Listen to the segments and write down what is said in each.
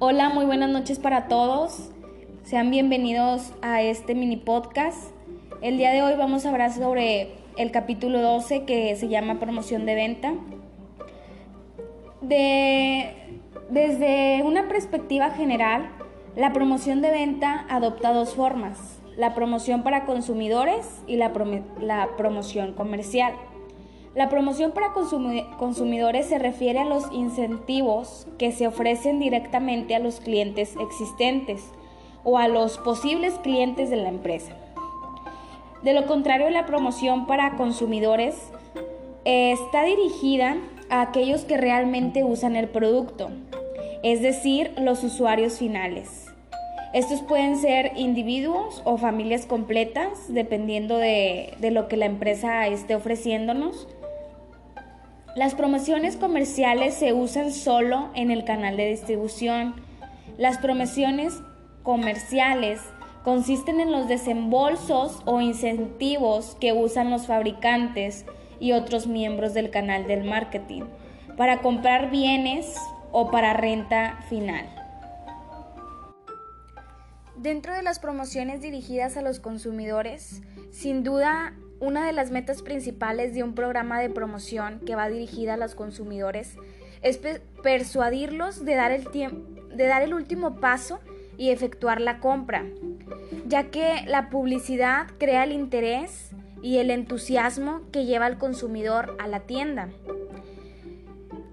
Hola, muy buenas noches para todos. Sean bienvenidos a este mini podcast. El día de hoy vamos a hablar sobre el capítulo 12 que se llama promoción de venta. De, desde una perspectiva general, la promoción de venta adopta dos formas, la promoción para consumidores y la, la promoción comercial. La promoción para consumidores se refiere a los incentivos que se ofrecen directamente a los clientes existentes o a los posibles clientes de la empresa. De lo contrario, la promoción para consumidores eh, está dirigida a aquellos que realmente usan el producto, es decir, los usuarios finales. Estos pueden ser individuos o familias completas, dependiendo de, de lo que la empresa esté ofreciéndonos. Las promociones comerciales se usan solo en el canal de distribución. Las promociones comerciales consisten en los desembolsos o incentivos que usan los fabricantes y otros miembros del canal del marketing para comprar bienes o para renta final. Dentro de las promociones dirigidas a los consumidores, sin duda una de las metas principales de un programa de promoción que va dirigida a los consumidores es persuadirlos de dar el, de dar el último paso y efectuar la compra, ya que la publicidad crea el interés y el entusiasmo que lleva al consumidor a la tienda.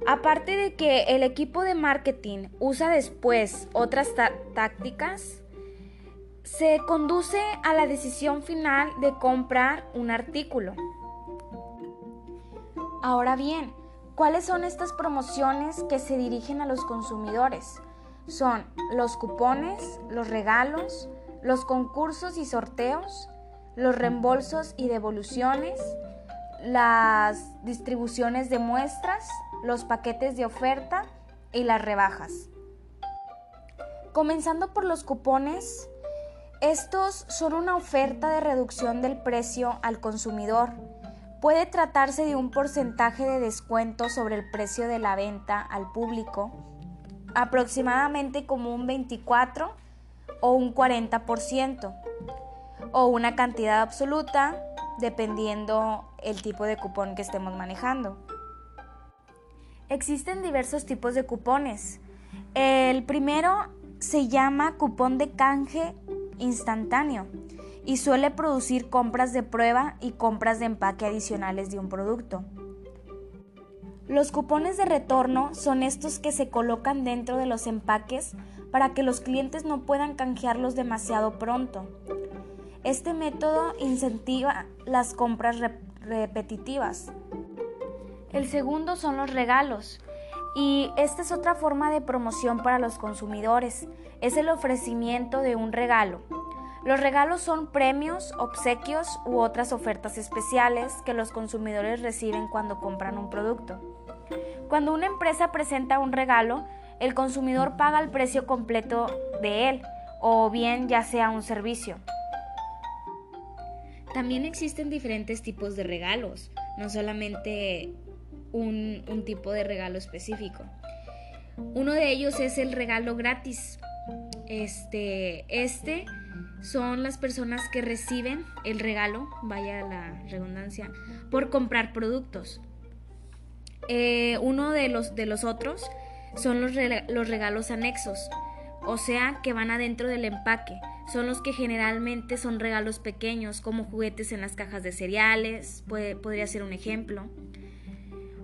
Aparte de que el equipo de marketing usa después otras tácticas, se conduce a la decisión final de comprar un artículo. Ahora bien, ¿cuáles son estas promociones que se dirigen a los consumidores? Son los cupones, los regalos, los concursos y sorteos, los reembolsos y devoluciones, las distribuciones de muestras, los paquetes de oferta y las rebajas. Comenzando por los cupones, estos son una oferta de reducción del precio al consumidor. Puede tratarse de un porcentaje de descuento sobre el precio de la venta al público, aproximadamente como un 24 o un 40%, o una cantidad absoluta, dependiendo el tipo de cupón que estemos manejando. Existen diversos tipos de cupones. El primero se llama cupón de canje instantáneo y suele producir compras de prueba y compras de empaque adicionales de un producto. Los cupones de retorno son estos que se colocan dentro de los empaques para que los clientes no puedan canjearlos demasiado pronto. Este método incentiva las compras repetitivas. El segundo son los regalos. Y esta es otra forma de promoción para los consumidores. Es el ofrecimiento de un regalo. Los regalos son premios, obsequios u otras ofertas especiales que los consumidores reciben cuando compran un producto. Cuando una empresa presenta un regalo, el consumidor paga el precio completo de él, o bien ya sea un servicio. También existen diferentes tipos de regalos, no solamente un, tipo de regalo específico. Uno de ellos es el regalo gratis. Este, este son las personas que reciben el regalo, vaya la redundancia, por comprar productos. Eh, uno de los, de los otros son los, los regalos anexos, o sea, que van adentro del empaque. Son los que generalmente son regalos pequeños, como juguetes en las cajas de cereales, puede, podría ser un ejemplo.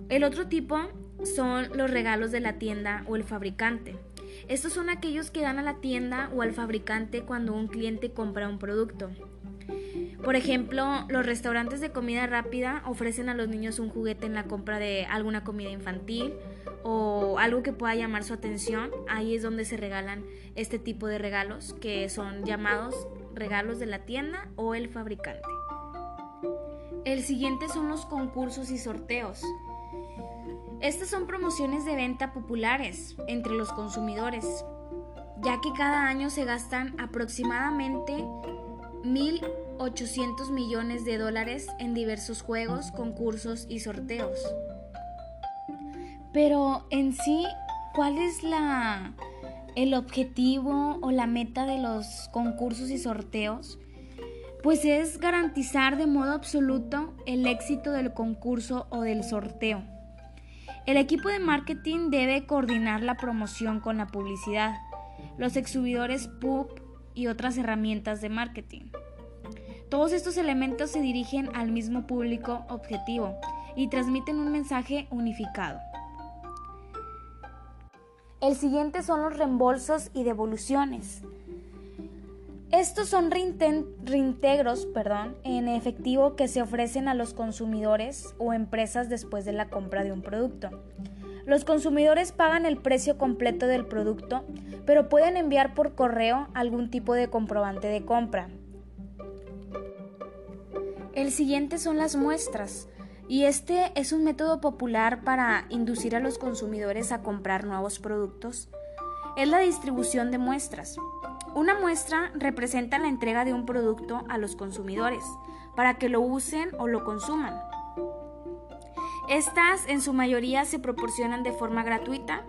El otro tipo son los regalos de la tienda o el fabricante. Estos son aquellos que dan a la tienda o al fabricante cuando un cliente compra un producto. Por ejemplo, los restaurantes de comida rápida ofrecen a los niños un juguete en la compra de alguna comida infantil o algo que pueda llamar su atención. Ahí es donde se regalan este tipo de regalos que son llamados regalos de la tienda o el fabricante. El siguiente son los concursos y sorteos. Estas son promociones de venta populares entre los consumidores, ya que cada año se gastan aproximadamente 1.800 millones de dólares en diversos juegos, concursos y sorteos. Pero en sí, ¿cuál es la, el objetivo o la meta de los concursos y sorteos, pues es garantizar de modo absoluto el éxito del concurso o del sorteo. El equipo de marketing debe coordinar la promoción con la publicidad, los exhibidores pub y otras herramientas de marketing. Todos estos elementos se dirigen al mismo público objetivo y transmiten un mensaje unificado. El siguiente son los reembolsos y devoluciones. Estos son reintegros perdón, en efectivo que se ofrecen a los consumidores o empresas después de la compra de un producto. Los consumidores pagan el precio completo del producto, pero pueden enviar por correo algún tipo de comprobante de compra. El siguiente son las muestras. Y este es un método popular para inducir a los consumidores a comprar nuevos productos. Es la distribución de muestras. Una muestra representa la entrega de un producto a los consumidores para que lo usen o lo consuman. Estas en su mayoría se proporcionan de forma gratuita.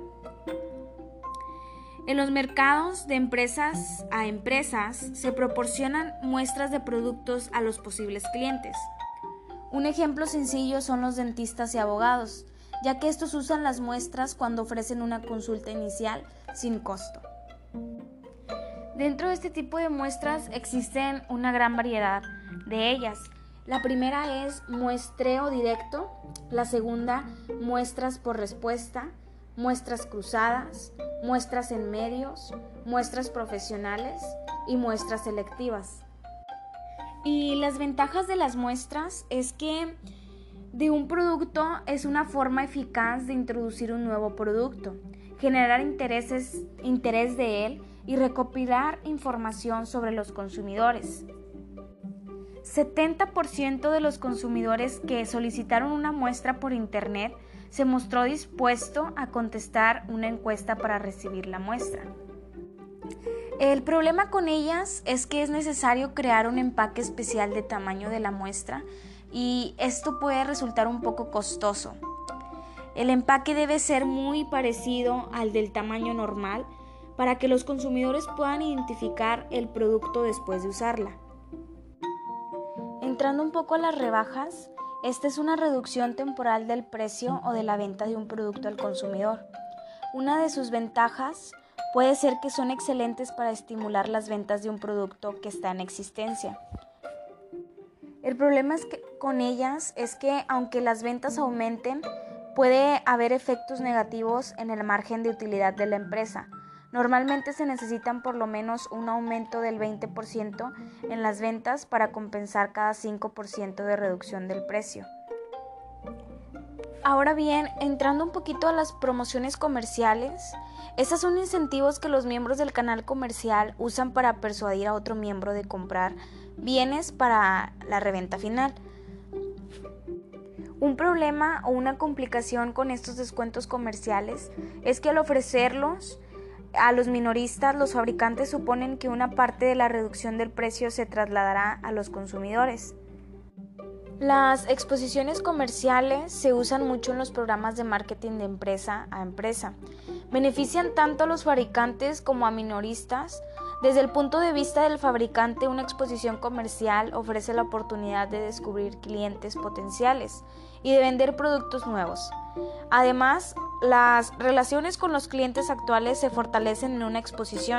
En los mercados de empresas a empresas se proporcionan muestras de productos a los posibles clientes. Un ejemplo sencillo son los dentistas y abogados, ya que estos usan las muestras cuando ofrecen una consulta inicial sin costo. Dentro de este tipo de muestras existen una gran variedad de ellas. La primera es muestreo directo, la segunda muestras por respuesta, muestras cruzadas, muestras en medios, muestras profesionales y muestras selectivas. Y las ventajas de las muestras es que de un producto es una forma eficaz de introducir un nuevo producto, generar intereses, interés de él y recopilar información sobre los consumidores. 70% de los consumidores que solicitaron una muestra por Internet se mostró dispuesto a contestar una encuesta para recibir la muestra. El problema con ellas es que es necesario crear un empaque especial de tamaño de la muestra y esto puede resultar un poco costoso. El empaque debe ser muy parecido al del tamaño normal para que los consumidores puedan identificar el producto después de usarla. Entrando un poco a las rebajas, esta es una reducción temporal del precio o de la venta de un producto al consumidor. Una de sus ventajas puede ser que son excelentes para estimular las ventas de un producto que está en existencia. El problema es que con ellas es que aunque las ventas aumenten, puede haber efectos negativos en el margen de utilidad de la empresa. Normalmente se necesitan por lo menos un aumento del 20% en las ventas para compensar cada 5% de reducción del precio. Ahora bien, entrando un poquito a las promociones comerciales, estos son incentivos que los miembros del canal comercial usan para persuadir a otro miembro de comprar bienes para la reventa final. Un problema o una complicación con estos descuentos comerciales es que al ofrecerlos a los minoristas, los fabricantes suponen que una parte de la reducción del precio se trasladará a los consumidores. Las exposiciones comerciales se usan mucho en los programas de marketing de empresa a empresa. Benefician tanto a los fabricantes como a minoristas. Desde el punto de vista del fabricante, una exposición comercial ofrece la oportunidad de descubrir clientes potenciales y de vender productos nuevos. Además, las relaciones con los clientes actuales se fortalecen en una exposición.